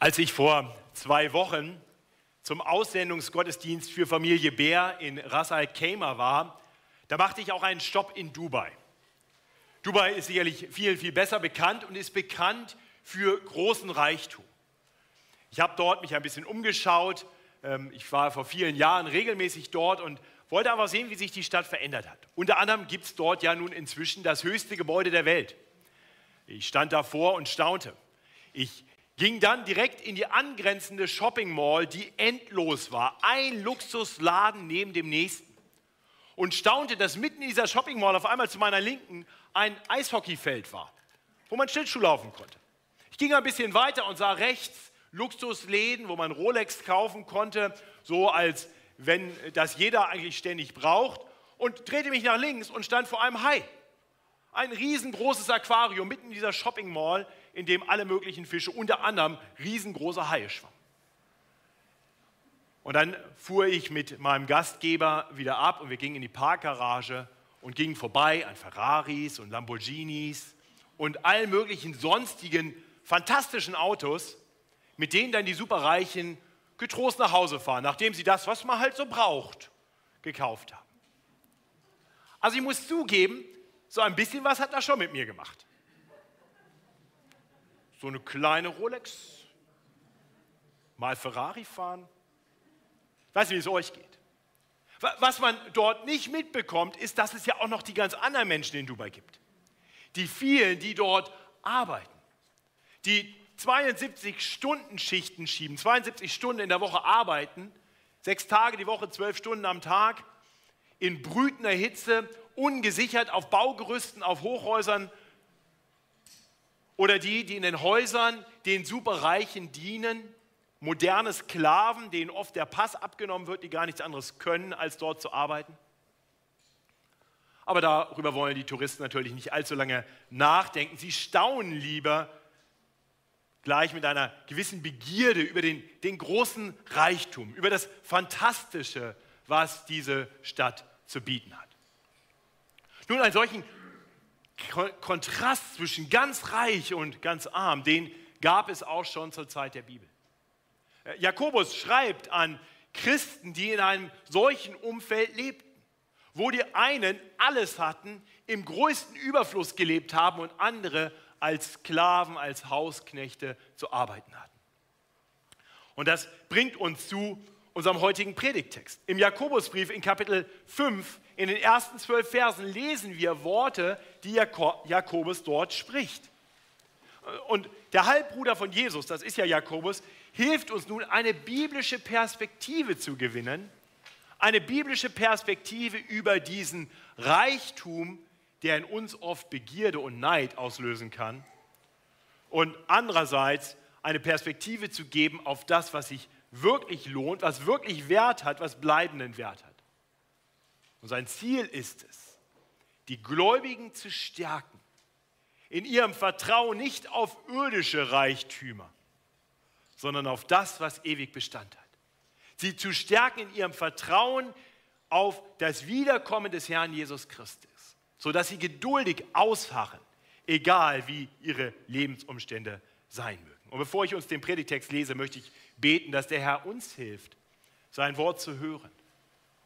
Als ich vor zwei Wochen zum Aussendungsgottesdienst für Familie Bär in Ras Al Khaimah war, da machte ich auch einen Stopp in Dubai. Dubai ist sicherlich viel, viel besser bekannt und ist bekannt für großen Reichtum. Ich habe dort mich ein bisschen umgeschaut. Ähm, ich war vor vielen Jahren regelmäßig dort und wollte aber sehen, wie sich die Stadt verändert hat. Unter anderem gibt es dort ja nun inzwischen das höchste Gebäude der Welt. Ich stand davor und staunte. Ich ging dann direkt in die angrenzende Shopping Mall, die endlos war. Ein Luxusladen neben dem nächsten. Und staunte, dass mitten in dieser Shopping Mall auf einmal zu meiner Linken ein Eishockeyfeld war, wo man Schlittschuh laufen konnte. Ich ging ein bisschen weiter und sah rechts Luxusläden, wo man Rolex kaufen konnte, so als wenn das jeder eigentlich ständig braucht. Und drehte mich nach links und stand vor einem Hai. Ein riesengroßes Aquarium mitten in dieser Shopping Mall, in dem alle möglichen Fische, unter anderem riesengroße Haie schwammen. Und dann fuhr ich mit meinem Gastgeber wieder ab und wir gingen in die Parkgarage und gingen vorbei an Ferraris und Lamborghinis und allen möglichen sonstigen fantastischen Autos, mit denen dann die Superreichen getrost nach Hause fahren, nachdem sie das, was man halt so braucht, gekauft haben. Also ich muss zugeben, so ein bisschen was hat er schon mit mir gemacht. So eine kleine Rolex, mal Ferrari fahren. Ich weiß nicht, wie es euch geht. Was man dort nicht mitbekommt, ist, dass es ja auch noch die ganz anderen Menschen in Dubai gibt. Die vielen, die dort arbeiten, die 72 Stunden Schichten schieben, 72 Stunden in der Woche arbeiten, sechs Tage die Woche, zwölf Stunden am Tag, in brütender Hitze, ungesichert auf Baugerüsten, auf Hochhäusern oder die, die in den Häusern den Superreichen dienen, moderne Sklaven, denen oft der Pass abgenommen wird, die gar nichts anderes können, als dort zu arbeiten. Aber darüber wollen die Touristen natürlich nicht allzu lange nachdenken. Sie staunen lieber gleich mit einer gewissen Begierde über den, den großen Reichtum, über das Fantastische, was diese Stadt zu bieten hat. Nun, einen solchen Kontrast zwischen ganz reich und ganz arm, den gab es auch schon zur Zeit der Bibel. Äh, Jakobus schreibt an Christen, die in einem solchen Umfeld lebten, wo die einen alles hatten, im größten Überfluss gelebt haben und andere als Sklaven, als Hausknechte zu arbeiten hatten. Und das bringt uns zu unserem heutigen Predigtext. Im Jakobusbrief in Kapitel 5, in den ersten zwölf Versen, lesen wir Worte, die Jakobus dort spricht. Und der Halbbruder von Jesus, das ist ja Jakobus, hilft uns nun, eine biblische Perspektive zu gewinnen, eine biblische Perspektive über diesen Reichtum, der in uns oft Begierde und Neid auslösen kann. Und andererseits eine Perspektive zu geben auf das, was sich wirklich lohnt, was wirklich Wert hat, was bleibenden Wert hat. Und sein Ziel ist es, die Gläubigen zu stärken, in ihrem Vertrauen nicht auf irdische Reichtümer, sondern auf das, was ewig Bestand hat. Sie zu stärken in ihrem Vertrauen auf das Wiederkommen des Herrn Jesus Christus sodass sie geduldig ausharren, egal wie ihre Lebensumstände sein mögen. Und bevor ich uns den Predigtext lese, möchte ich beten, dass der Herr uns hilft, sein Wort zu hören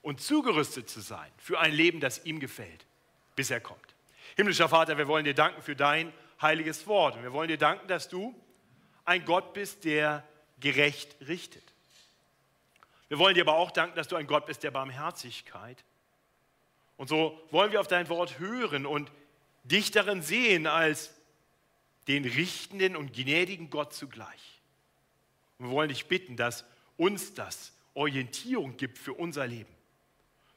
und zugerüstet zu sein für ein Leben, das ihm gefällt, bis er kommt. Himmlischer Vater, wir wollen dir danken für dein heiliges Wort und wir wollen dir danken, dass du ein Gott bist, der gerecht richtet. Wir wollen dir aber auch danken, dass du ein Gott bist der Barmherzigkeit und so wollen wir auf dein Wort hören und dich darin sehen als den richtenden und gnädigen Gott zugleich. Und wir wollen dich bitten, dass uns das Orientierung gibt für unser Leben,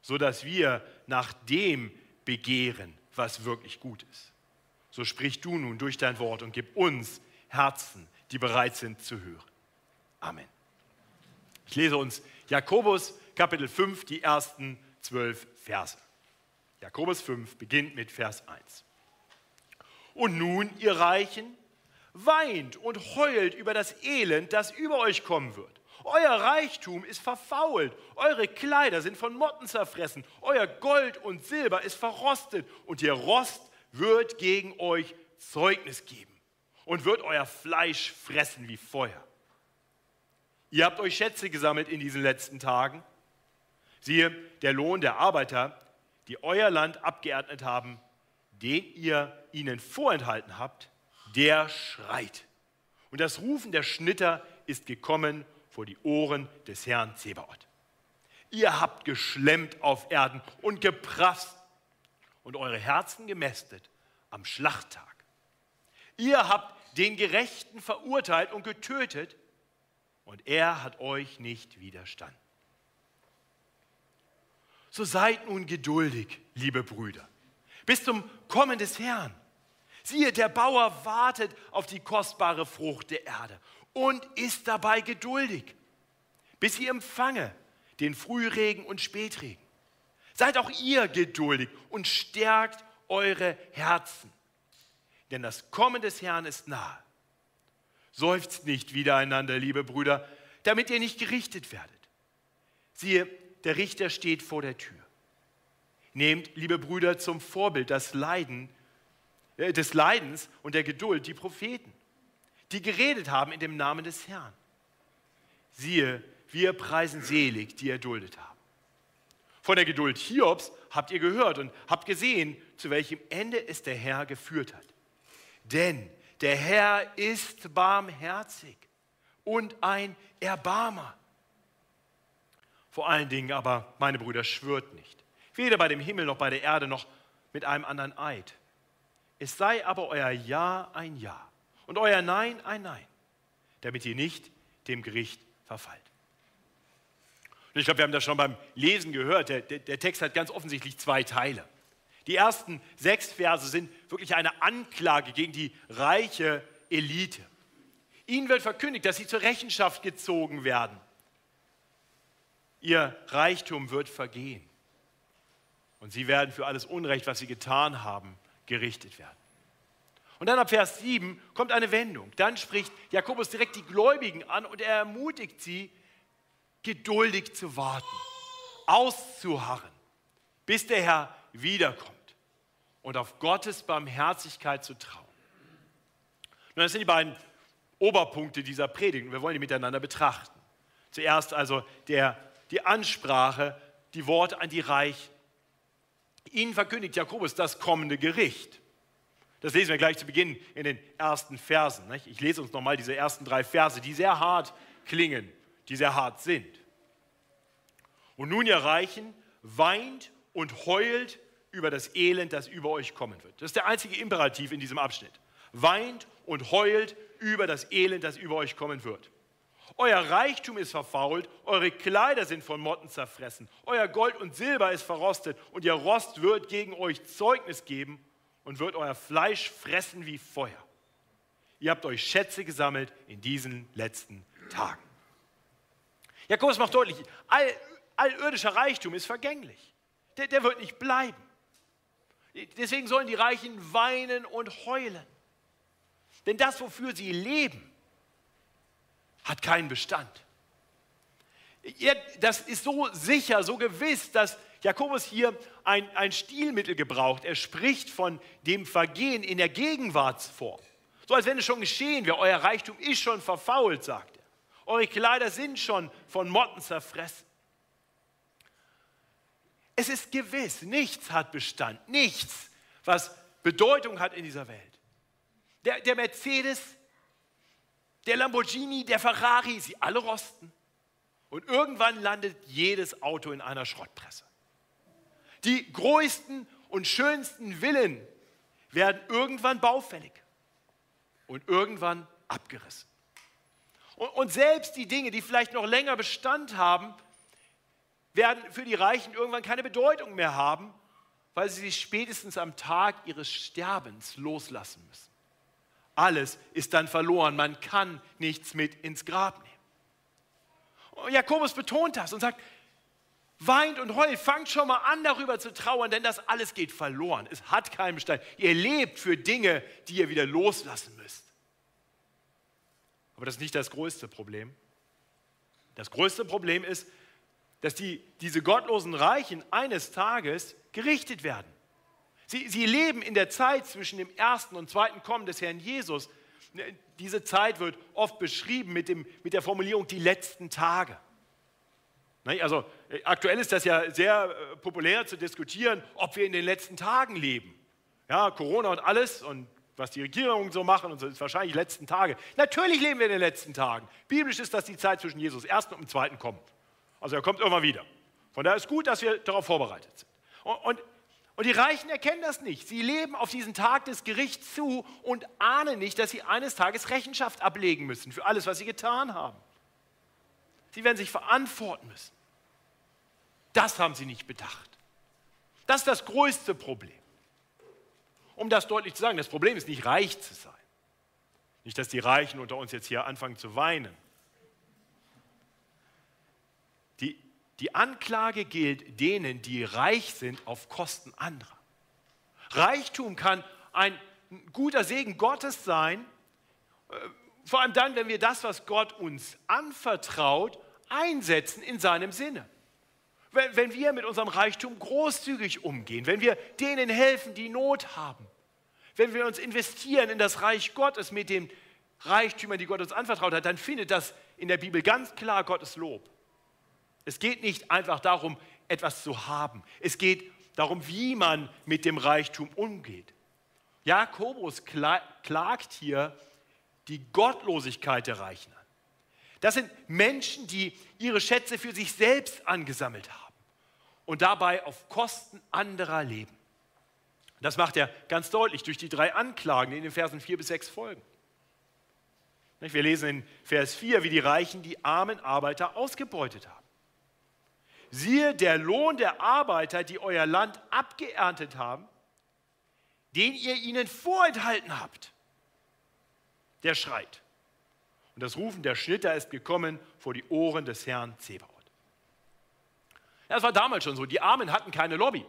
sodass wir nach dem begehren, was wirklich gut ist. So sprich du nun durch dein Wort und gib uns Herzen, die bereit sind zu hören. Amen. Ich lese uns Jakobus Kapitel 5, die ersten zwölf Verse. Jakobus 5 beginnt mit Vers 1. Und nun, ihr Reichen, weint und heult über das Elend, das über euch kommen wird. Euer Reichtum ist verfault, eure Kleider sind von Motten zerfressen, euer Gold und Silber ist verrostet und ihr Rost wird gegen euch Zeugnis geben und wird euer Fleisch fressen wie Feuer. Ihr habt euch Schätze gesammelt in diesen letzten Tagen. Siehe, der Lohn der Arbeiter, die euer Land abgeordnet haben, den ihr ihnen vorenthalten habt, der schreit. Und das Rufen der Schnitter ist gekommen vor die Ohren des Herrn Zebaoth. Ihr habt geschlemmt auf Erden und geprasst und eure Herzen gemästet am Schlachttag. Ihr habt den Gerechten verurteilt und getötet und er hat euch nicht widerstanden. So seid nun geduldig, liebe Brüder, bis zum Kommen des Herrn. Siehe, der Bauer wartet auf die kostbare Frucht der Erde und ist dabei geduldig, bis sie empfange den Frühregen und Spätregen. Seid auch ihr geduldig und stärkt eure Herzen, denn das Kommen des Herrn ist nahe. Seufzt nicht wiedereinander, liebe Brüder, damit ihr nicht gerichtet werdet. Siehe, der Richter steht vor der Tür. Nehmt, liebe Brüder, zum Vorbild das Leiden, äh, des Leidens und der Geduld die Propheten, die geredet haben in dem Namen des Herrn. Siehe, wir preisen selig, die erduldet haben. Von der Geduld Hiobs habt ihr gehört und habt gesehen, zu welchem Ende es der Herr geführt hat. Denn der Herr ist barmherzig und ein Erbarmer. Vor allen Dingen aber, meine Brüder, schwört nicht, weder bei dem Himmel noch bei der Erde noch mit einem anderen Eid. Es sei aber euer Ja ein Ja und euer Nein ein Nein, damit ihr nicht dem Gericht verfallt. Und ich glaube, wir haben das schon beim Lesen gehört. Der, der, der Text hat ganz offensichtlich zwei Teile. Die ersten sechs Verse sind wirklich eine Anklage gegen die reiche Elite. Ihnen wird verkündigt, dass sie zur Rechenschaft gezogen werden. Ihr Reichtum wird vergehen. Und sie werden für alles Unrecht, was sie getan haben, gerichtet werden. Und dann ab Vers 7 kommt eine Wendung. Dann spricht Jakobus direkt die Gläubigen an und er ermutigt sie, geduldig zu warten, auszuharren, bis der Herr wiederkommt und auf Gottes Barmherzigkeit zu trauen. Nun, das sind die beiden Oberpunkte dieser Predigt und wir wollen die miteinander betrachten. Zuerst also der, die Ansprache, die Worte an die Reichen. Ihnen verkündigt Jakobus das kommende Gericht. Das lesen wir gleich zu Beginn in den ersten Versen. Ich lese uns nochmal diese ersten drei Verse, die sehr hart klingen, die sehr hart sind. Und nun, ihr Reichen, weint und heult über das Elend, das über euch kommen wird. Das ist der einzige Imperativ in diesem Abschnitt. Weint und heult über das Elend, das über euch kommen wird. Euer Reichtum ist verfault, eure Kleider sind von Motten zerfressen, euer Gold und Silber ist verrostet und ihr Rost wird gegen euch Zeugnis geben und wird euer Fleisch fressen wie Feuer. Ihr habt euch Schätze gesammelt in diesen letzten Tagen. Jakobus macht deutlich, all, all irdischer Reichtum ist vergänglich. Der, der wird nicht bleiben. Deswegen sollen die Reichen weinen und heulen. Denn das, wofür sie leben, hat keinen Bestand. Das ist so sicher, so gewiss, dass Jakobus hier ein, ein Stilmittel gebraucht. Er spricht von dem Vergehen in der Gegenwartsform. So als wenn es schon geschehen wäre. Euer Reichtum ist schon verfault, sagt er. Eure Kleider sind schon von Motten zerfressen. Es ist gewiss, nichts hat Bestand, nichts, was Bedeutung hat in dieser Welt. Der, der Mercedes, der Lamborghini, der Ferrari, sie alle rosten. Und irgendwann landet jedes Auto in einer Schrottpresse. Die größten und schönsten Villen werden irgendwann baufällig und irgendwann abgerissen. Und, und selbst die Dinge, die vielleicht noch länger Bestand haben, werden für die Reichen irgendwann keine Bedeutung mehr haben, weil sie sich spätestens am Tag ihres Sterbens loslassen müssen. Alles ist dann verloren, man kann nichts mit ins Grab nehmen. Und Jakobus betont das und sagt, weint und heult, fangt schon mal an darüber zu trauern, denn das alles geht verloren. Es hat keinen Bestand. Ihr lebt für Dinge, die ihr wieder loslassen müsst. Aber das ist nicht das größte Problem. Das größte Problem ist, dass die, diese gottlosen Reichen eines Tages gerichtet werden. Sie, sie leben in der Zeit zwischen dem ersten und zweiten Kommen des Herrn Jesus. Diese Zeit wird oft beschrieben mit, dem, mit der Formulierung die letzten Tage. Also äh, aktuell ist das ja sehr äh, populär zu diskutieren, ob wir in den letzten Tagen leben. Ja, Corona und alles und was die Regierungen so machen und so ist wahrscheinlich die letzten Tage. Natürlich leben wir in den letzten Tagen. Biblisch ist das die Zeit zwischen Jesus ersten und dem zweiten Kommen. Also er kommt immer wieder. Von daher ist gut, dass wir darauf vorbereitet sind. Und, und die Reichen erkennen das nicht. Sie leben auf diesen Tag des Gerichts zu und ahnen nicht, dass sie eines Tages Rechenschaft ablegen müssen für alles, was sie getan haben. Sie werden sich verantworten müssen. Das haben sie nicht bedacht. Das ist das größte Problem. Um das deutlich zu sagen, das Problem ist nicht reich zu sein. Nicht, dass die Reichen unter uns jetzt hier anfangen zu weinen. Die, Anklage gilt denen, die reich sind auf Kosten anderer. Reichtum kann ein guter Segen Gottes sein, äh, vor allem dann, wenn wir das, was Gott uns anvertraut, einsetzen in seinem Sinne. Wenn, wenn wir mit unserem Reichtum großzügig umgehen, wenn wir denen helfen, die Not haben, wenn wir uns investieren in das Reich Gottes mit den Reichtümern, die Gott uns anvertraut hat, dann findet das in der Bibel ganz klar Gottes Lob. Es geht nicht einfach darum, etwas zu haben. Es geht darum, wie man mit dem Reichtum umgeht. Jakobus klagt hier die Gottlosigkeit der Reichen an. Das sind Menschen, die ihre Schätze für sich selbst angesammelt haben und dabei auf Kosten anderer leben. Das macht er ganz deutlich durch die drei Anklagen, die in den Versen 4 bis 6 folgen. Wir lesen in Vers 4, wie die Reichen die armen Arbeiter ausgebeutet haben. Siehe, der Lohn der Arbeiter, die euer Land abgeerntet haben, den ihr ihnen vorenthalten habt, der schreit. Und das Rufen der Schnitter ist gekommen vor die Ohren des Herrn Zebaoth. Ja, das war damals schon so. Die Armen hatten keine Lobby.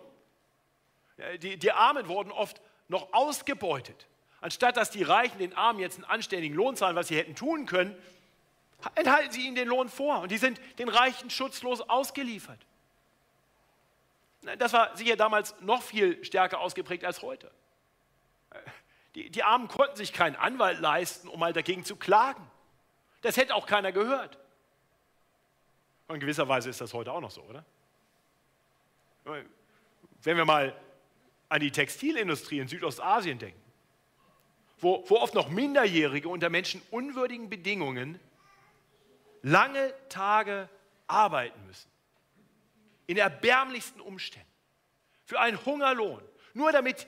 Die, die Armen wurden oft noch ausgebeutet. Anstatt dass die Reichen den Armen jetzt einen anständigen Lohn zahlen, was sie hätten tun können, enthalten sie ihnen den Lohn vor. Und die sind den Reichen schutzlos ausgeliefert. Das war sicher damals noch viel stärker ausgeprägt als heute. Die, die Armen konnten sich keinen Anwalt leisten, um mal dagegen zu klagen. Das hätte auch keiner gehört. Und in gewisser Weise ist das heute auch noch so, oder? Wenn wir mal an die Textilindustrie in Südostasien denken, wo, wo oft noch Minderjährige unter menschenunwürdigen Bedingungen lange Tage arbeiten müssen, in erbärmlichsten Umständen, für einen Hungerlohn, nur damit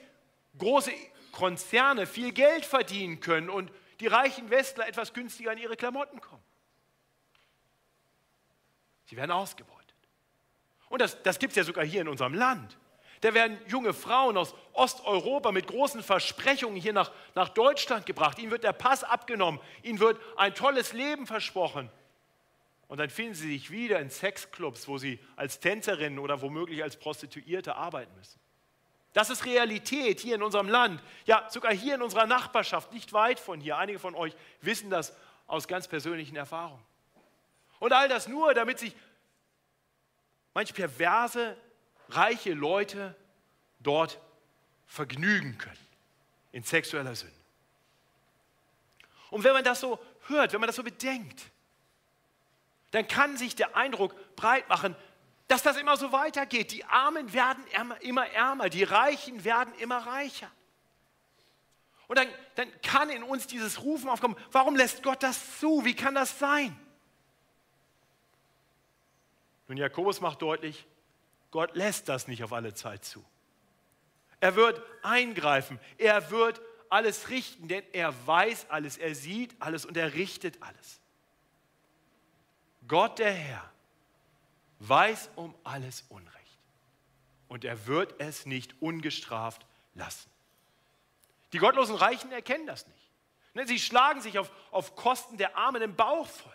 große Konzerne viel Geld verdienen können und die reichen Westler etwas günstiger an ihre Klamotten kommen. Sie werden ausgebeutet. Und das, das gibt es ja sogar hier in unserem Land. Da werden junge Frauen aus Osteuropa mit großen Versprechungen hier nach, nach Deutschland gebracht. Ihnen wird der Pass abgenommen, ihnen wird ein tolles Leben versprochen. Und dann finden sie sich wieder in Sexclubs, wo sie als Tänzerinnen oder womöglich als Prostituierte arbeiten müssen. Das ist Realität hier in unserem Land, ja sogar hier in unserer Nachbarschaft, nicht weit von hier. Einige von euch wissen das aus ganz persönlichen Erfahrungen. Und all das nur, damit sich manch perverse, reiche Leute dort vergnügen können in sexueller Sünde. Und wenn man das so hört, wenn man das so bedenkt, dann kann sich der Eindruck breit machen, dass das immer so weitergeht. Die Armen werden immer ärmer, die Reichen werden immer reicher. Und dann, dann kann in uns dieses Rufen aufkommen, warum lässt Gott das zu? Wie kann das sein? Nun, Jakobus macht deutlich, Gott lässt das nicht auf alle Zeit zu. Er wird eingreifen, er wird alles richten, denn er weiß alles, er sieht alles und er richtet alles. Gott der Herr weiß um alles Unrecht und er wird es nicht ungestraft lassen. Die gottlosen Reichen erkennen das nicht. Ne, sie schlagen sich auf, auf Kosten der Armen im Bauch voll.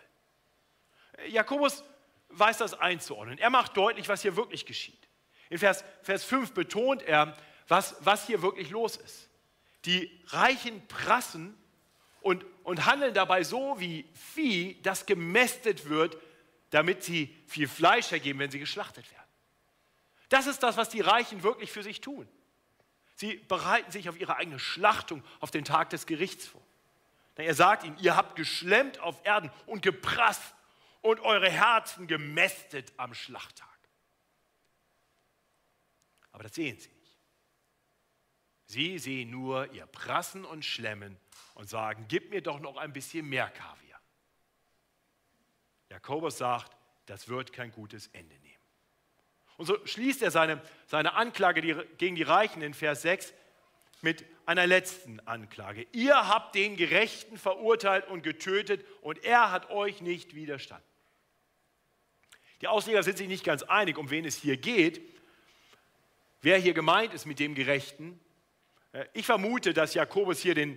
Jakobus weiß das einzuordnen. Er macht deutlich, was hier wirklich geschieht. In Vers, Vers 5 betont er, was, was hier wirklich los ist. Die Reichen prassen und, und handeln dabei so wie Vieh, das gemästet wird, damit sie viel Fleisch ergeben, wenn sie geschlachtet werden. Das ist das, was die Reichen wirklich für sich tun. Sie bereiten sich auf ihre eigene Schlachtung, auf den Tag des Gerichts vor. Er sagt ihnen, ihr habt geschlemmt auf Erden und geprasst und eure Herzen gemästet am Schlachttag. Aber das sehen sie nicht. Sie sehen nur ihr Prassen und Schlemmen und sagen, gib mir doch noch ein bisschen mehr Kaviar. Jakobus sagt, das wird kein gutes Ende nehmen. Und so schließt er seine, seine Anklage gegen die Reichen in Vers 6 mit einer letzten Anklage. Ihr habt den Gerechten verurteilt und getötet und er hat euch nicht widerstanden. Die Ausleger sind sich nicht ganz einig, um wen es hier geht. Wer hier gemeint ist mit dem Gerechten. Äh, ich vermute, dass Jakobus hier den,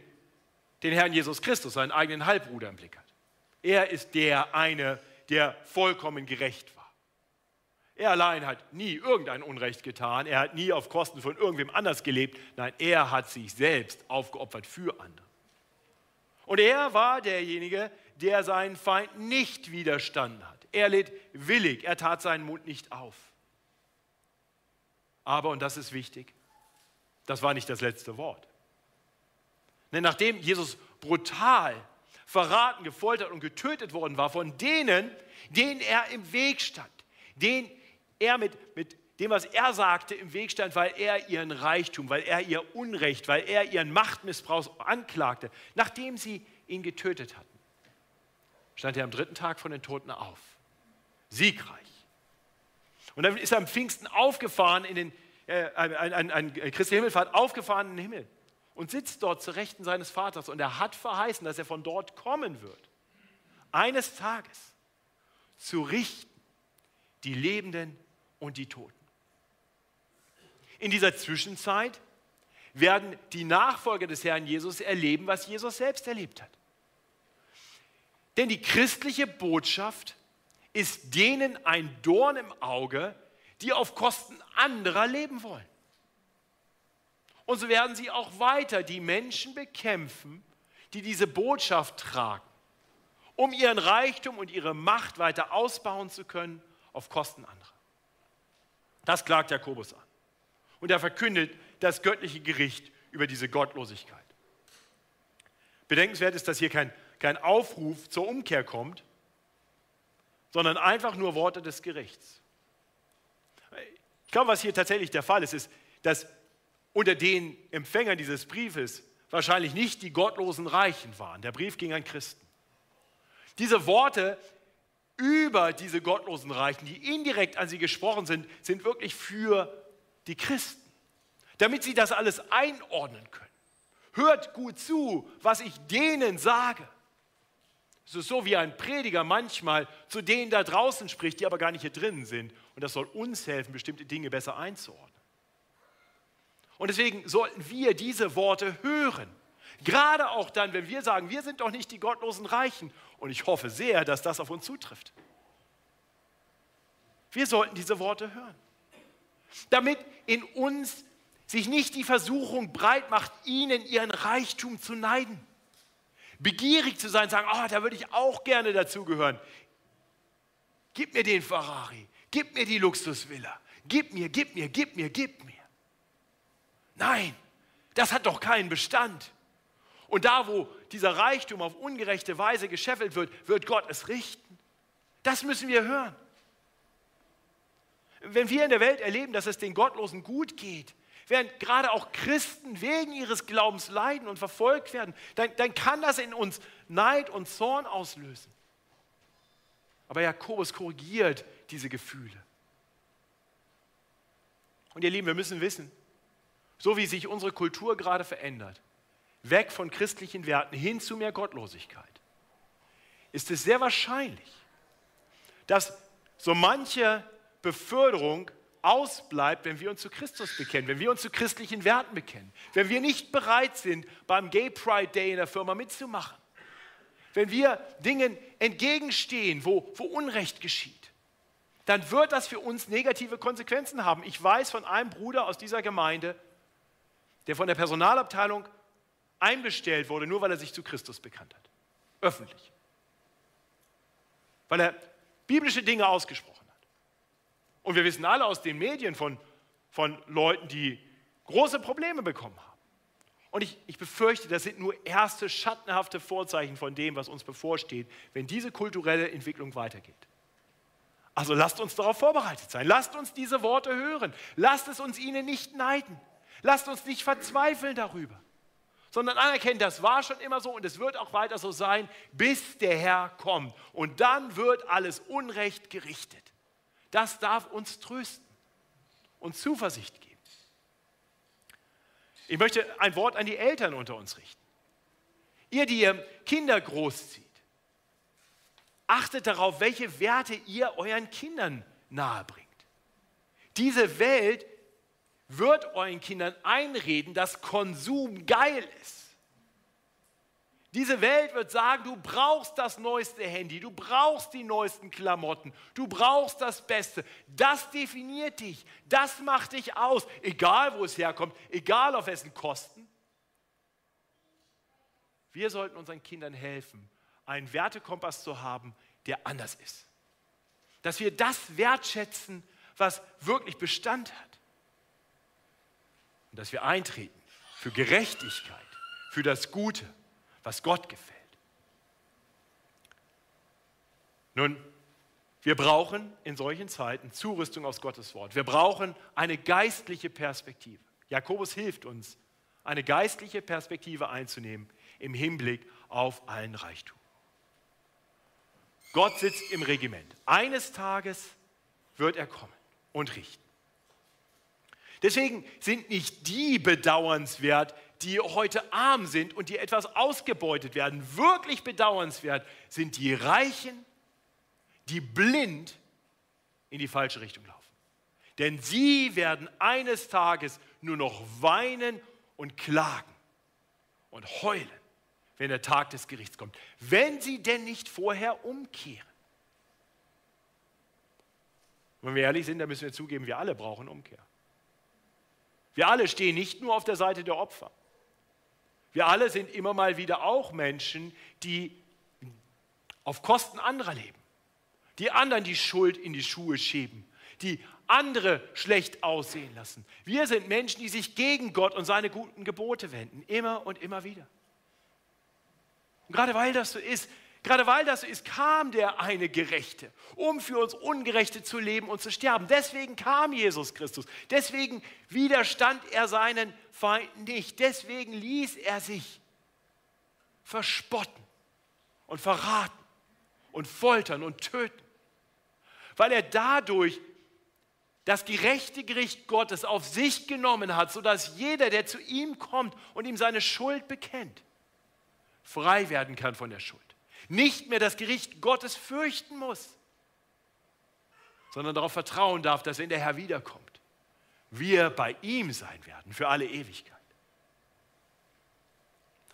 den Herrn Jesus Christus, seinen eigenen Halbbruder im Blick hat. Er ist der eine, der vollkommen gerecht war. Er allein hat nie irgendein Unrecht getan. Er hat nie auf Kosten von irgendwem anders gelebt. Nein, er hat sich selbst aufgeopfert für andere. Und er war derjenige, der seinen Feind nicht widerstanden hat. Er litt willig, er tat seinen Mund nicht auf. Aber, und das ist wichtig, das war nicht das letzte Wort. Denn nachdem Jesus brutal verraten, gefoltert und getötet worden war von denen, denen er im Weg stand, denen er mit, mit dem, was er sagte, im Weg stand, weil er ihren Reichtum, weil er ihr Unrecht, weil er ihren Machtmissbrauch anklagte, nachdem sie ihn getötet hatten, stand er am dritten Tag von den Toten auf. Siegreich. Und dann ist er am Pfingsten aufgefahren in den, äh, ein, ein, ein Christi Himmelfahrt aufgefahren in den Himmel und sitzt dort zur Rechten seines Vaters. Und er hat verheißen, dass er von dort kommen wird. Eines Tages zu richten die Lebenden und die Toten. In dieser Zwischenzeit werden die Nachfolger des Herrn Jesus erleben, was Jesus selbst erlebt hat. Denn die christliche Botschaft ist denen ein Dorn im Auge, die auf Kosten anderer leben wollen. Und so werden sie auch weiter die Menschen bekämpfen, die diese Botschaft tragen, um ihren Reichtum und ihre Macht weiter ausbauen zu können auf Kosten anderer. Das klagt Jakobus an. Und er verkündet das göttliche Gericht über diese Gottlosigkeit. Bedenkenswert ist, dass hier kein, kein Aufruf zur Umkehr kommt, sondern einfach nur Worte des Gerichts. Ich glaube, was hier tatsächlich der Fall ist, ist, dass unter den Empfängern dieses Briefes wahrscheinlich nicht die gottlosen Reichen waren. Der Brief ging an Christen. Diese Worte über diese gottlosen Reichen, die indirekt an sie gesprochen sind, sind wirklich für die Christen, damit sie das alles einordnen können. Hört gut zu, was ich denen sage. Es ist so, wie ein Prediger manchmal zu denen da draußen spricht, die aber gar nicht hier drinnen sind. Und das soll uns helfen, bestimmte Dinge besser einzuordnen. Und deswegen sollten wir diese Worte hören. Gerade auch dann, wenn wir sagen, wir sind doch nicht die gottlosen Reichen. Und ich hoffe sehr, dass das auf uns zutrifft. Wir sollten diese Worte hören. Damit in uns sich nicht die Versuchung breit macht, ihnen ihren Reichtum zu neiden. Begierig zu sein, sagen, oh, da würde ich auch gerne dazugehören. Gib mir den Ferrari, gib mir die Luxusvilla, gib mir, gib mir, gib mir, gib mir. Nein, das hat doch keinen Bestand. Und da, wo dieser Reichtum auf ungerechte Weise gescheffelt wird, wird Gott es richten. Das müssen wir hören. Wenn wir in der Welt erleben, dass es den Gottlosen gut geht, während gerade auch Christen wegen ihres Glaubens leiden und verfolgt werden, dann, dann kann das in uns Neid und Zorn auslösen. Aber Jakobus korrigiert diese Gefühle. Und ihr Lieben, wir müssen wissen, so wie sich unsere Kultur gerade verändert, weg von christlichen Werten hin zu mehr Gottlosigkeit, ist es sehr wahrscheinlich, dass so manche Beförderung ausbleibt, wenn wir uns zu Christus bekennen, wenn wir uns zu christlichen Werten bekennen, wenn wir nicht bereit sind, beim Gay Pride Day in der Firma mitzumachen, wenn wir Dingen entgegenstehen, wo, wo Unrecht geschieht, dann wird das für uns negative Konsequenzen haben. Ich weiß von einem Bruder aus dieser Gemeinde, der von der Personalabteilung einbestellt wurde, nur weil er sich zu Christus bekannt hat. Öffentlich. Weil er biblische Dinge ausgesprochen hat. Und wir wissen alle aus den Medien von, von Leuten, die große Probleme bekommen haben. Und ich, ich befürchte, das sind nur erste schattenhafte Vorzeichen von dem, was uns bevorsteht, wenn diese kulturelle Entwicklung weitergeht. Also lasst uns darauf vorbereitet sein. Lasst uns diese Worte hören. Lasst es uns ihnen nicht neiden. Lasst uns nicht verzweifeln darüber, sondern anerkennen, das war schon immer so und es wird auch weiter so sein, bis der Herr kommt. Und dann wird alles Unrecht gerichtet. Das darf uns trösten und Zuversicht geben. Ich möchte ein Wort an die Eltern unter uns richten. Ihr, die ihr Kinder großzieht, achtet darauf, welche Werte ihr euren Kindern nahebringt. Diese Welt wird euren Kindern einreden, dass Konsum geil ist. Diese Welt wird sagen, du brauchst das neueste Handy, du brauchst die neuesten Klamotten, du brauchst das Beste. Das definiert dich, das macht dich aus, egal wo es herkommt, egal auf wessen Kosten. Wir sollten unseren Kindern helfen, einen Wertekompass zu haben, der anders ist. Dass wir das wertschätzen, was wirklich Bestand hat. Und dass wir eintreten für Gerechtigkeit, für das Gute, was Gott gefällt. Nun, wir brauchen in solchen Zeiten Zurüstung aus Gottes Wort. Wir brauchen eine geistliche Perspektive. Jakobus hilft uns, eine geistliche Perspektive einzunehmen im Hinblick auf allen Reichtum. Gott sitzt im Regiment. Eines Tages wird er kommen und richten. Deswegen sind nicht die bedauernswert, die heute arm sind und die etwas ausgebeutet werden. Wirklich bedauernswert sind die Reichen, die blind in die falsche Richtung laufen. Denn sie werden eines Tages nur noch weinen und klagen und heulen, wenn der Tag des Gerichts kommt, wenn sie denn nicht vorher umkehren. wenn wir ehrlich sind, dann müssen wir zugeben, wir alle brauchen Umkehr. Wir alle stehen nicht nur auf der Seite der Opfer. Wir alle sind immer mal wieder auch Menschen, die auf Kosten anderer leben, die anderen die Schuld in die Schuhe schieben, die andere schlecht aussehen lassen. Wir sind Menschen, die sich gegen Gott und seine guten Gebote wenden, immer und immer wieder. Und gerade weil das so ist, Gerade weil das so ist, kam der eine Gerechte, um für uns Ungerechte zu leben und zu sterben. Deswegen kam Jesus Christus. Deswegen widerstand er seinen Feinden nicht. Deswegen ließ er sich verspotten und verraten und foltern und töten. Weil er dadurch das gerechte Gericht Gottes auf sich genommen hat, sodass jeder, der zu ihm kommt und ihm seine Schuld bekennt, frei werden kann von der Schuld nicht mehr das Gericht Gottes fürchten muss, sondern darauf vertrauen darf, dass wenn der Herr wiederkommt, wir bei ihm sein werden für alle Ewigkeit.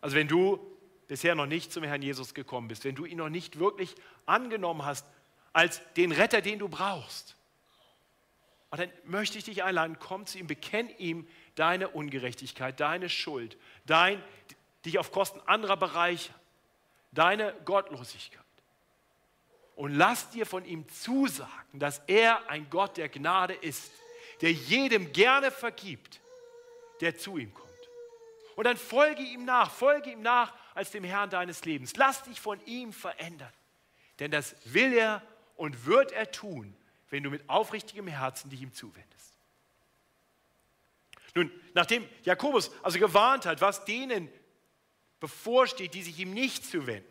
Also wenn du bisher noch nicht zum Herrn Jesus gekommen bist, wenn du ihn noch nicht wirklich angenommen hast als den Retter, den du brauchst, dann möchte ich dich einladen, komm zu ihm, bekenn ihm deine Ungerechtigkeit, deine Schuld, dein, dich auf Kosten anderer bereichern deine Gottlosigkeit. Und lass dir von ihm zusagen, dass er ein Gott der Gnade ist, der jedem gerne vergibt, der zu ihm kommt. Und dann folge ihm nach, folge ihm nach als dem Herrn deines Lebens. Lass dich von ihm verändern. Denn das will er und wird er tun, wenn du mit aufrichtigem Herzen dich ihm zuwendest. Nun, nachdem Jakobus also gewarnt hat, was denen bevorsteht, die sich ihm nicht zuwenden,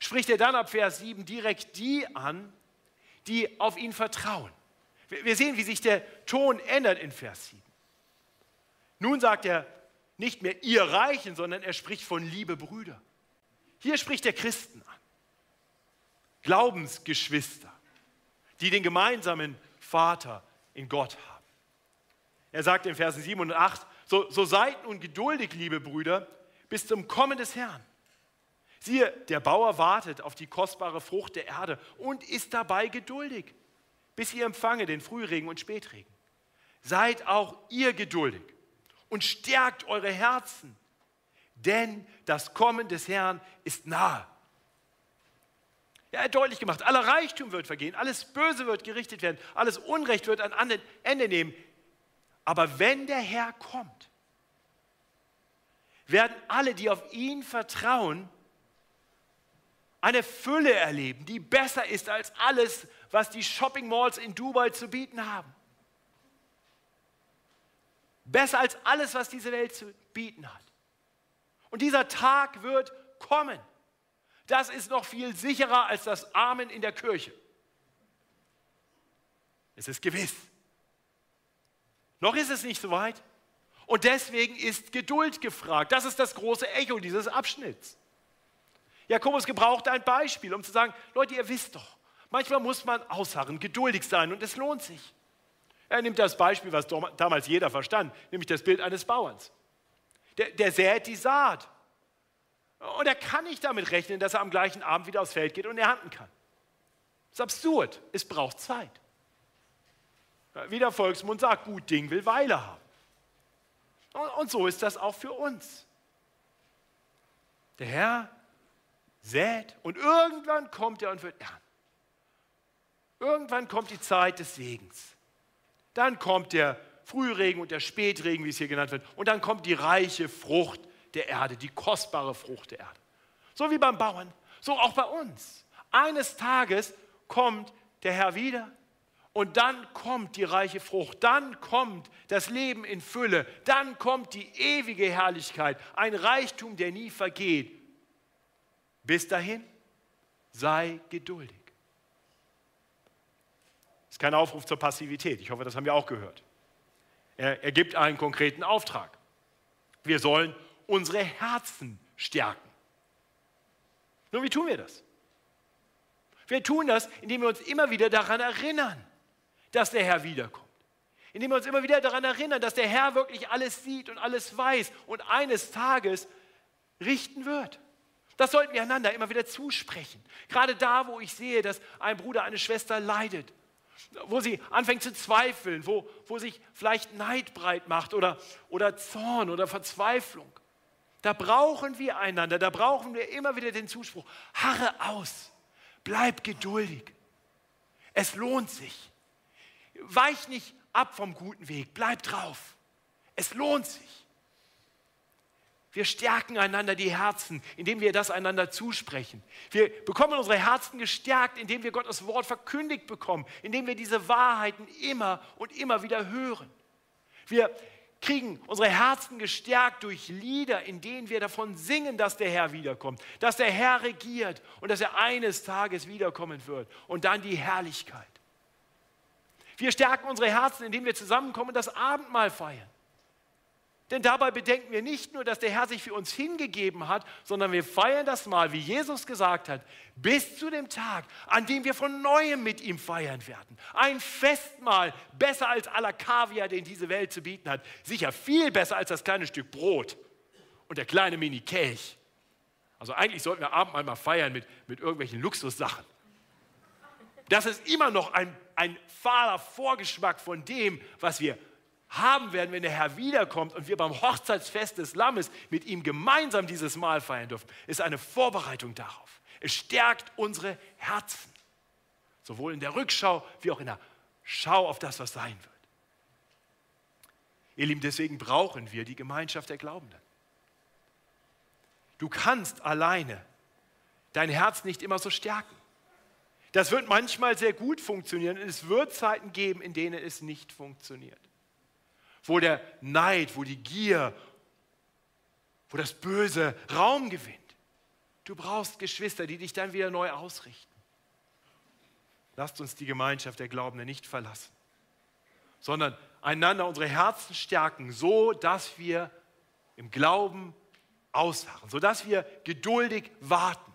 spricht er dann ab Vers 7 direkt die an, die auf ihn vertrauen. Wir sehen, wie sich der Ton ändert in Vers 7. Nun sagt er nicht mehr ihr Reichen, sondern er spricht von liebe Brüder. Hier spricht er Christen an. Glaubensgeschwister, die den gemeinsamen Vater in Gott haben. Er sagt in Versen 7 und 8, so, so seid nun geduldig, liebe Brüder, bis zum Kommen des Herrn. Siehe, der Bauer wartet auf die kostbare Frucht der Erde und ist dabei geduldig, bis ihr empfange den Frühregen und Spätregen. Seid auch ihr geduldig und stärkt eure Herzen, denn das Kommen des Herrn ist nahe. Er hat deutlich gemacht, aller Reichtum wird vergehen, alles Böse wird gerichtet werden, alles Unrecht wird ein Ende nehmen. Aber wenn der Herr kommt, werden alle, die auf ihn vertrauen, eine Fülle erleben, die besser ist als alles, was die Shopping Malls in Dubai zu bieten haben. Besser als alles, was diese Welt zu bieten hat. Und dieser Tag wird kommen. Das ist noch viel sicherer als das Amen in der Kirche. Es ist gewiss. Noch ist es nicht so weit. Und deswegen ist Geduld gefragt. Das ist das große Echo dieses Abschnitts. Jakobus gebraucht ein Beispiel, um zu sagen, Leute, ihr wisst doch, manchmal muss man ausharren, geduldig sein und es lohnt sich. Er nimmt das Beispiel, was damals jeder verstand, nämlich das Bild eines Bauerns. Der, der sät die Saat. Und er kann nicht damit rechnen, dass er am gleichen Abend wieder aufs Feld geht und ernten kann. Das ist absurd. Es braucht Zeit. Wie der Volksmund sagt, gut Ding will Weile haben. Und so ist das auch für uns. Der Herr sät und irgendwann kommt er und wird ernten. Irgendwann kommt die Zeit des Segens. Dann kommt der Frühregen und der Spätregen, wie es hier genannt wird. Und dann kommt die reiche Frucht der Erde, die kostbare Frucht der Erde. So wie beim Bauern, so auch bei uns. Eines Tages kommt der Herr wieder und dann kommt die reiche Frucht, dann kommt das Leben in Fülle, dann kommt die ewige Herrlichkeit, ein Reichtum, der nie vergeht. Bis dahin, sei geduldig. Das ist kein Aufruf zur Passivität. Ich hoffe, das haben wir auch gehört. Er, er gibt einen konkreten Auftrag. Wir sollen unsere Herzen stärken. Nun, wie tun wir das? Wir tun das, indem wir uns immer wieder daran erinnern, dass der Herr wiederkommt. Indem wir uns immer wieder daran erinnern, dass der Herr wirklich alles sieht und alles weiß und eines Tages richten wird. Das sollten wir einander immer wieder zusprechen. Gerade da, wo ich sehe, dass ein Bruder, eine Schwester leidet, wo sie anfängt zu zweifeln, wo, wo sich vielleicht Neid breit macht oder, oder Zorn oder Verzweiflung. Da brauchen wir einander, da brauchen wir immer wieder den Zuspruch, harre aus, bleib geduldig. Es lohnt sich. Weich nicht ab vom guten Weg, bleib drauf. Es lohnt sich. Wir stärken einander die Herzen, indem wir das einander zusprechen. Wir bekommen unsere Herzen gestärkt, indem wir Gottes Wort verkündigt bekommen, indem wir diese Wahrheiten immer und immer wieder hören. Wir kriegen unsere Herzen gestärkt durch Lieder, in denen wir davon singen, dass der Herr wiederkommt, dass der Herr regiert und dass er eines Tages wiederkommen wird und dann die Herrlichkeit. Wir stärken unsere Herzen, indem wir zusammenkommen und das Abendmahl feiern. Denn dabei bedenken wir nicht nur, dass der Herr sich für uns hingegeben hat, sondern wir feiern das Mal, wie Jesus gesagt hat, bis zu dem Tag, an dem wir von neuem mit ihm feiern werden. Ein Festmahl, besser als aller Kaviar, den diese Welt zu bieten hat. Sicher viel besser als das kleine Stück Brot und der kleine Mini-Kelch. Also eigentlich sollten wir Abendmahl mal feiern mit, mit irgendwelchen Luxussachen. Das ist immer noch ein, ein fahler Vorgeschmack von dem, was wir haben werden, wenn der Herr wiederkommt und wir beim Hochzeitsfest des Lammes mit ihm gemeinsam dieses Mahl feiern dürfen, ist eine Vorbereitung darauf. Es stärkt unsere Herzen, sowohl in der Rückschau wie auch in der Schau auf das, was sein wird. Ihr Lieben, deswegen brauchen wir die Gemeinschaft der Glaubenden. Du kannst alleine dein Herz nicht immer so stärken. Das wird manchmal sehr gut funktionieren und es wird Zeiten geben, in denen es nicht funktioniert wo der Neid, wo die Gier, wo das Böse Raum gewinnt. Du brauchst Geschwister, die dich dann wieder neu ausrichten. Lasst uns die Gemeinschaft der Glaubenden nicht verlassen, sondern einander unsere Herzen stärken, so dass wir im Glauben ausharren, so dass wir geduldig warten,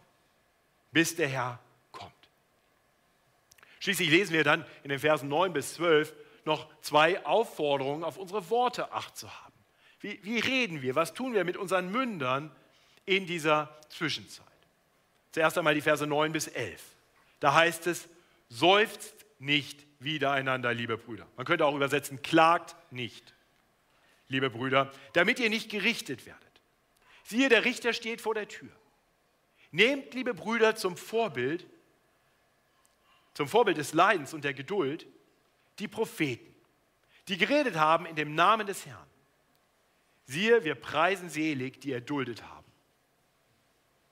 bis der Herr kommt. Schließlich lesen wir dann in den Versen 9 bis 12, noch zwei Aufforderungen, auf unsere Worte acht zu haben. Wie, wie reden wir? Was tun wir mit unseren Mündern in dieser Zwischenzeit? Zuerst einmal die Verse 9 bis 11. Da heißt es, seufzt nicht wiedereinander, liebe Brüder. Man könnte auch übersetzen, klagt nicht, liebe Brüder, damit ihr nicht gerichtet werdet. Siehe, der Richter steht vor der Tür. Nehmt, liebe Brüder, zum Vorbild, zum Vorbild des Leidens und der Geduld, die Propheten, die geredet haben in dem Namen des Herrn. Siehe, wir preisen selig, die erduldet haben.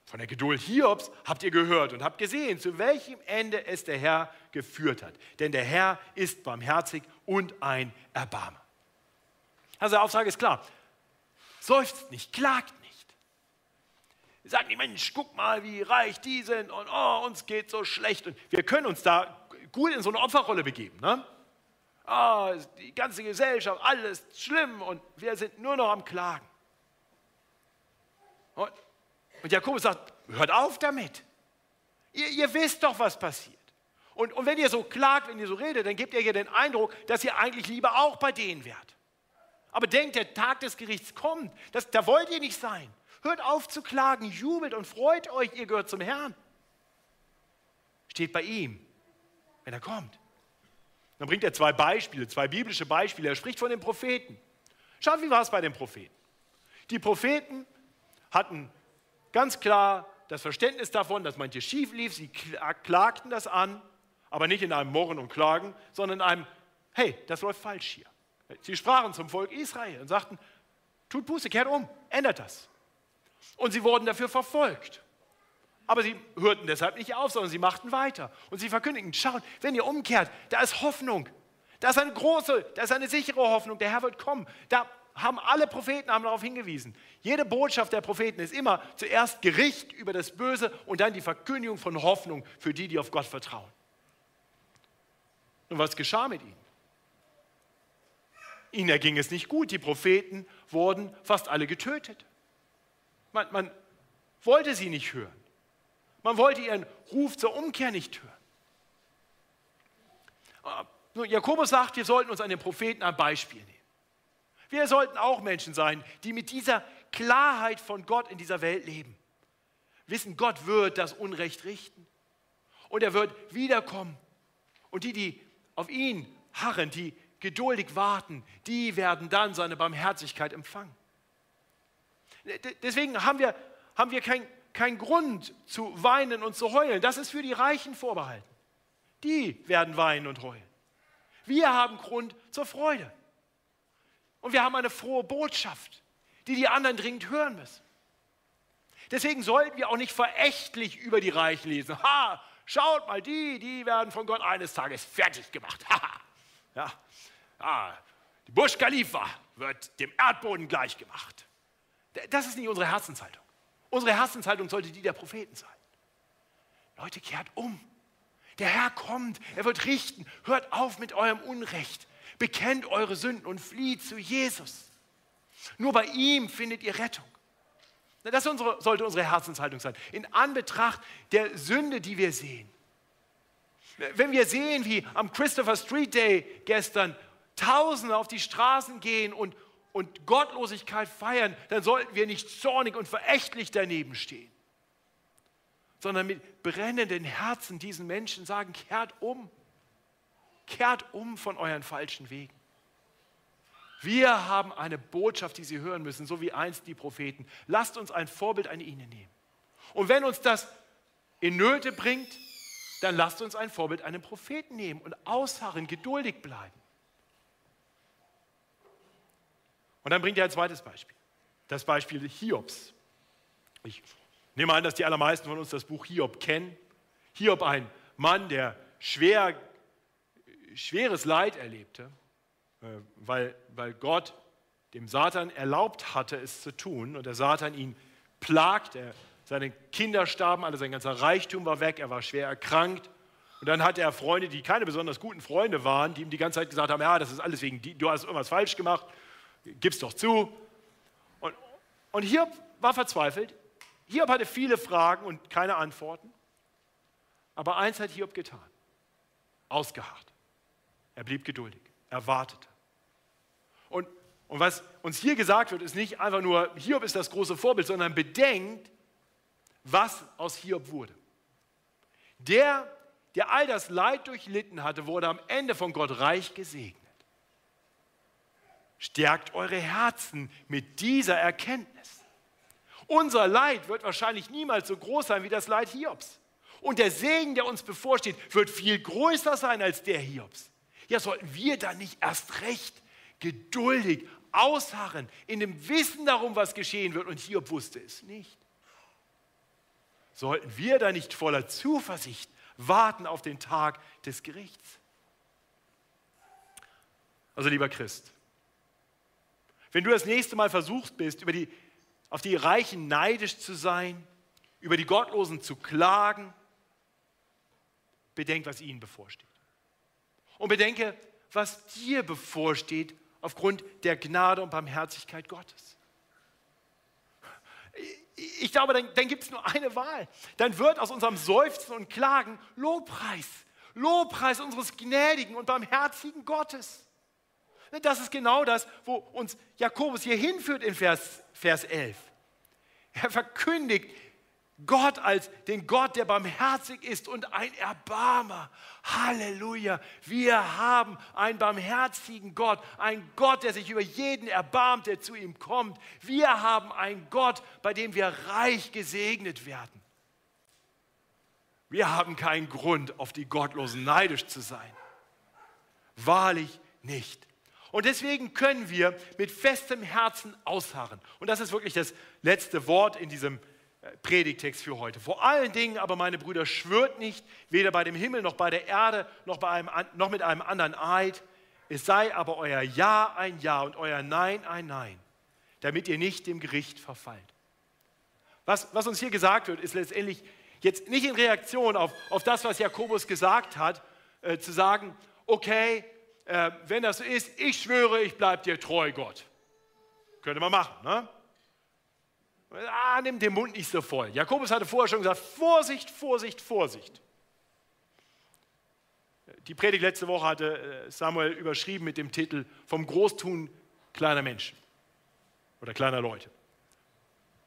Von der Geduld Hiobs habt ihr gehört und habt gesehen, zu welchem Ende es der Herr geführt hat. Denn der Herr ist barmherzig und ein Erbarmer. Also der Auftrag ist klar. Seufzt nicht, klagt nicht. Sagt nicht, Mensch, guck mal, wie reich die sind und oh, uns geht so schlecht. Und wir können uns da gut in so eine Opferrolle begeben. Ne? Oh, die ganze Gesellschaft, alles schlimm und wir sind nur noch am Klagen. Und und Jakobus sagt, hört auf damit. Ihr, ihr wisst doch, was passiert. Und, und wenn ihr so klagt, wenn ihr so redet, dann gebt ihr ja den Eindruck, dass ihr eigentlich lieber auch bei denen wärt. Aber denkt, der Tag des Gerichts kommt. Das, da wollt ihr nicht sein. Hört auf zu klagen, jubelt und freut euch, ihr gehört zum Herrn. Steht bei ihm, wenn er kommt. Dann bringt er zwei Beispiele, zwei biblische Beispiele. Er spricht von den Propheten. Schaut, wie war es bei den Propheten? Die Propheten hatten ganz klar das Verständnis davon, dass manches schief lief. Sie klagten das an, aber nicht in einem Murren und Klagen, sondern in einem, hey, das läuft falsch hier. Sie sprachen zum Volk Israel und sagten, tut Buße, kehrt um, ändert das. Und sie wurden dafür verfolgt. Aber sie hörten deshalb nicht auf, sondern sie machten weiter. Und sie verkündigten, schaut, wenn ihr umkehrt, da ist Hoffnung. Da ist eine große, da ist eine sichere Hoffnung, der Herr wird kommen. Da haben alle Propheten haben darauf hingewiesen. Jede Botschaft der Propheten ist immer zuerst Gericht über das Böse und dann die Verkündigung von Hoffnung für die, die auf Gott vertrauen. Und was geschah mit ihnen? Ihnen erging es nicht gut. Die Propheten wurden fast alle getötet. Man, man wollte sie nicht hören. Man wollte ihren Ruf zur Umkehr nicht hören. Jakobus sagt, wir sollten uns an den Propheten ein Beispiel nehmen. Wir sollten auch Menschen sein, die mit dieser Klarheit von Gott in dieser Welt leben. Wissen, Gott wird das Unrecht richten. Und er wird wiederkommen. Und die, die auf ihn harren, die geduldig warten, die werden dann seine Barmherzigkeit empfangen. Deswegen haben wir, haben wir keinen kein Grund zu weinen und zu heulen. Das ist für die Reichen vorbehalten. Die werden weinen und heulen. Wir haben Grund zur Freude. Und wir haben eine frohe Botschaft, die die anderen dringend hören müssen. Deswegen sollten wir auch nicht verächtlich über die Reichen lesen. Ha, schaut mal, die, die werden von Gott eines Tages fertig gemacht. ja, ah, die Bush Khalifa wird dem Erdboden gleichgemacht. Das ist nicht unsere Herzenshaltung. Unsere Herzenshaltung sollte die der Propheten sein. Leute, kehrt um. Der Herr kommt, er wird richten. Hört auf mit eurem Unrecht. Bekennt eure Sünden und flieht zu Jesus. Nur bei ihm findet ihr Rettung. Das unsere, sollte unsere Herzenshaltung sein. In Anbetracht der Sünde, die wir sehen. Wenn wir sehen, wie am Christopher Street Day gestern Tausende auf die Straßen gehen und, und Gottlosigkeit feiern, dann sollten wir nicht zornig und verächtlich daneben stehen, sondern mit brennenden Herzen diesen Menschen sagen, kehrt um. Kehrt um von euren falschen Wegen. Wir haben eine Botschaft, die Sie hören müssen, so wie einst die Propheten. Lasst uns ein Vorbild an ihnen nehmen. Und wenn uns das in Nöte bringt, dann lasst uns ein Vorbild an einem Propheten nehmen und ausharren, geduldig bleiben. Und dann bringt er ein zweites Beispiel. Das Beispiel Hiobs. Ich nehme an, dass die allermeisten von uns das Buch Hiob kennen. Hiob, ein Mann, der schwer schweres Leid erlebte, äh, weil, weil Gott dem Satan erlaubt hatte, es zu tun und der Satan ihn plagt. Er, seine Kinder starben, alle sein ganzer Reichtum war weg, er war schwer erkrankt. Und dann hatte er Freunde, die keine besonders guten Freunde waren, die ihm die ganze Zeit gesagt haben, ja, das ist alles wegen, du hast irgendwas falsch gemacht, gib's doch zu. Und, und Hiob war verzweifelt. Hiob hatte viele Fragen und keine Antworten. Aber eins hat Hiob getan, ausgeharrt. Er blieb geduldig, er wartete. Und, und was uns hier gesagt wird, ist nicht einfach nur, Hiob ist das große Vorbild, sondern bedenkt, was aus Hiob wurde. Der, der all das Leid durchlitten hatte, wurde am Ende von Gott reich gesegnet. Stärkt eure Herzen mit dieser Erkenntnis. Unser Leid wird wahrscheinlich niemals so groß sein wie das Leid Hiobs. Und der Segen, der uns bevorsteht, wird viel größer sein als der Hiobs ja, sollten wir dann nicht erst recht geduldig ausharren in dem Wissen darum, was geschehen wird. Und Hiob wusste es nicht. Sollten wir da nicht voller Zuversicht warten auf den Tag des Gerichts? Also lieber Christ, wenn du das nächste Mal versuchst bist, über die, auf die Reichen neidisch zu sein, über die Gottlosen zu klagen, bedenk, was ihnen bevorsteht. Und bedenke, was dir bevorsteht aufgrund der Gnade und Barmherzigkeit Gottes. Ich glaube, dann, dann gibt es nur eine Wahl. Dann wird aus unserem Seufzen und Klagen Lobpreis. Lobpreis unseres gnädigen und barmherzigen Gottes. Das ist genau das, wo uns Jakobus hier hinführt in Vers, Vers 11. Er verkündigt Gott als den Gott, der barmherzig ist und ein Erbarmer. Halleluja. Wir haben einen barmherzigen Gott, einen Gott, der sich über jeden erbarmt, der zu ihm kommt. Wir haben einen Gott, bei dem wir reich gesegnet werden. Wir haben keinen Grund, auf die Gottlosen neidisch zu sein. Wahrlich nicht. Und deswegen können wir mit festem Herzen ausharren. Und das ist wirklich das letzte Wort in diesem Predigtext für heute. Vor allen Dingen aber, meine Brüder, schwört nicht, weder bei dem Himmel noch bei der Erde noch, bei einem, noch mit einem anderen Eid. Es sei aber euer Ja ein Ja und euer Nein ein Nein, damit ihr nicht dem Gericht verfallt. Was, was uns hier gesagt wird, ist letztendlich jetzt nicht in Reaktion auf, auf das, was Jakobus gesagt hat, äh, zu sagen, okay, äh, wenn das so ist, ich schwöre, ich bleibe dir treu, Gott. Könnte man machen, ne? Ah, nimm den Mund nicht so voll. Jakobus hatte vorher schon gesagt, Vorsicht, Vorsicht, Vorsicht. Die Predigt letzte Woche hatte äh, Samuel überschrieben mit dem Titel Vom Großtun kleiner Menschen oder kleiner Leute.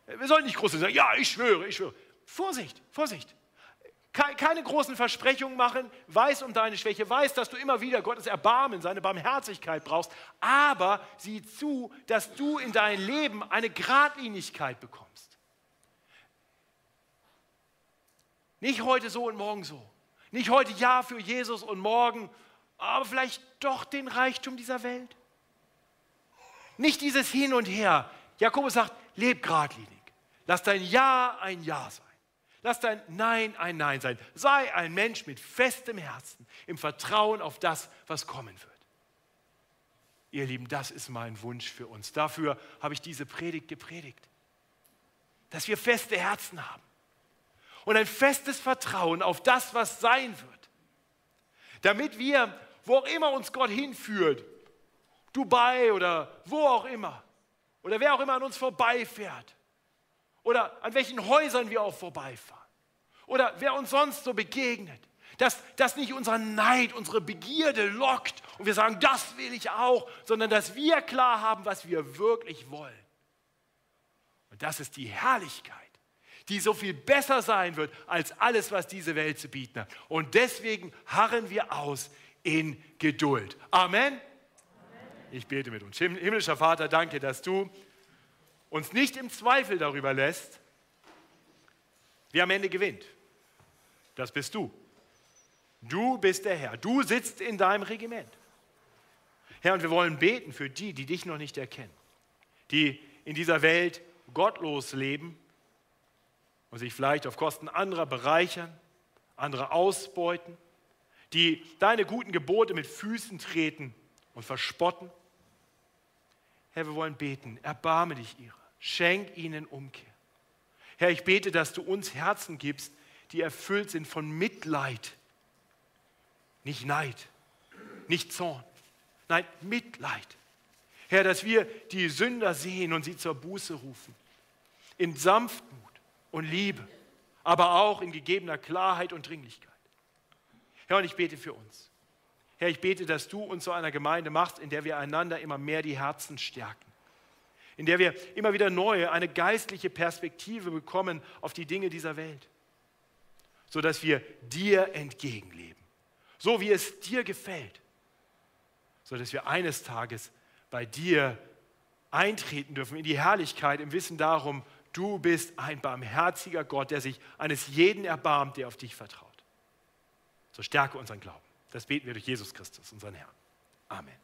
Wir sollten nicht groß sagen, ja, ich schwöre, ich schwöre. Vorsicht, Vorsicht keine großen Versprechungen machen, weiß um deine Schwäche, weiß, dass du immer wieder Gottes Erbarmen, seine Barmherzigkeit brauchst, aber sieh zu, dass du in dein Leben eine Gradlinigkeit bekommst. Nicht heute so und morgen so. Nicht heute Ja für Jesus und morgen, aber vielleicht doch den Reichtum dieser Welt. Nicht dieses Hin und Her. Jakobus sagt, leb gradlinig. Lass dein Ja ein Ja sein. Lass dein Nein ein Nein sein. Sei ein Mensch mit festem Herzen, im Vertrauen auf das, was kommen wird. Ihr Lieben, das ist mein Wunsch für uns. Dafür habe ich diese Predigt gepredigt. Dass wir feste Herzen haben und ein festes Vertrauen auf das, was sein wird. Damit wir, wo auch immer uns Gott hinführt, Dubai oder wo auch immer, oder wer auch immer an uns vorbeifährt, oder an welchen Häusern wir auch vorbeifahren oder wer uns sonst so begegnet, dass das nicht unser Neid, unsere Begierde lockt und wir sagen, das will ich auch, sondern dass wir klar haben, was wir wirklich wollen. Und das ist die Herrlichkeit, die so viel besser sein wird als alles, was diese Welt zu bieten hat. Und deswegen harren wir aus in Geduld. Amen. Ich bete mit uns. Himmlischer Vater, danke, dass du uns nicht im Zweifel darüber lässt, wer am Ende gewinnt. Das bist du. Du bist der Herr. Du sitzt in deinem Regiment. Herr, und wir wollen beten für die, die dich noch nicht erkennen, die in dieser Welt gottlos leben und sich vielleicht auf Kosten anderer bereichern, andere ausbeuten, die deine guten Gebote mit Füßen treten und verspotten. Herr, wir wollen beten, erbarme dich ihrer. Schenk ihnen Umkehr. Herr, ich bete, dass du uns Herzen gibst, die erfüllt sind von Mitleid. Nicht Neid, nicht Zorn. Nein, Mitleid. Herr, dass wir die Sünder sehen und sie zur Buße rufen. In Sanftmut und Liebe, aber auch in gegebener Klarheit und Dringlichkeit. Herr, und ich bete für uns. Herr, ich bete, dass du uns zu einer Gemeinde machst, in der wir einander immer mehr die Herzen stärken in der wir immer wieder neu eine geistliche Perspektive bekommen auf die Dinge dieser Welt, sodass wir dir entgegenleben, so wie es dir gefällt, sodass wir eines Tages bei dir eintreten dürfen in die Herrlichkeit im Wissen darum, du bist ein barmherziger Gott, der sich eines jeden erbarmt, der auf dich vertraut. So stärke unseren Glauben. Das beten wir durch Jesus Christus, unseren Herrn. Amen.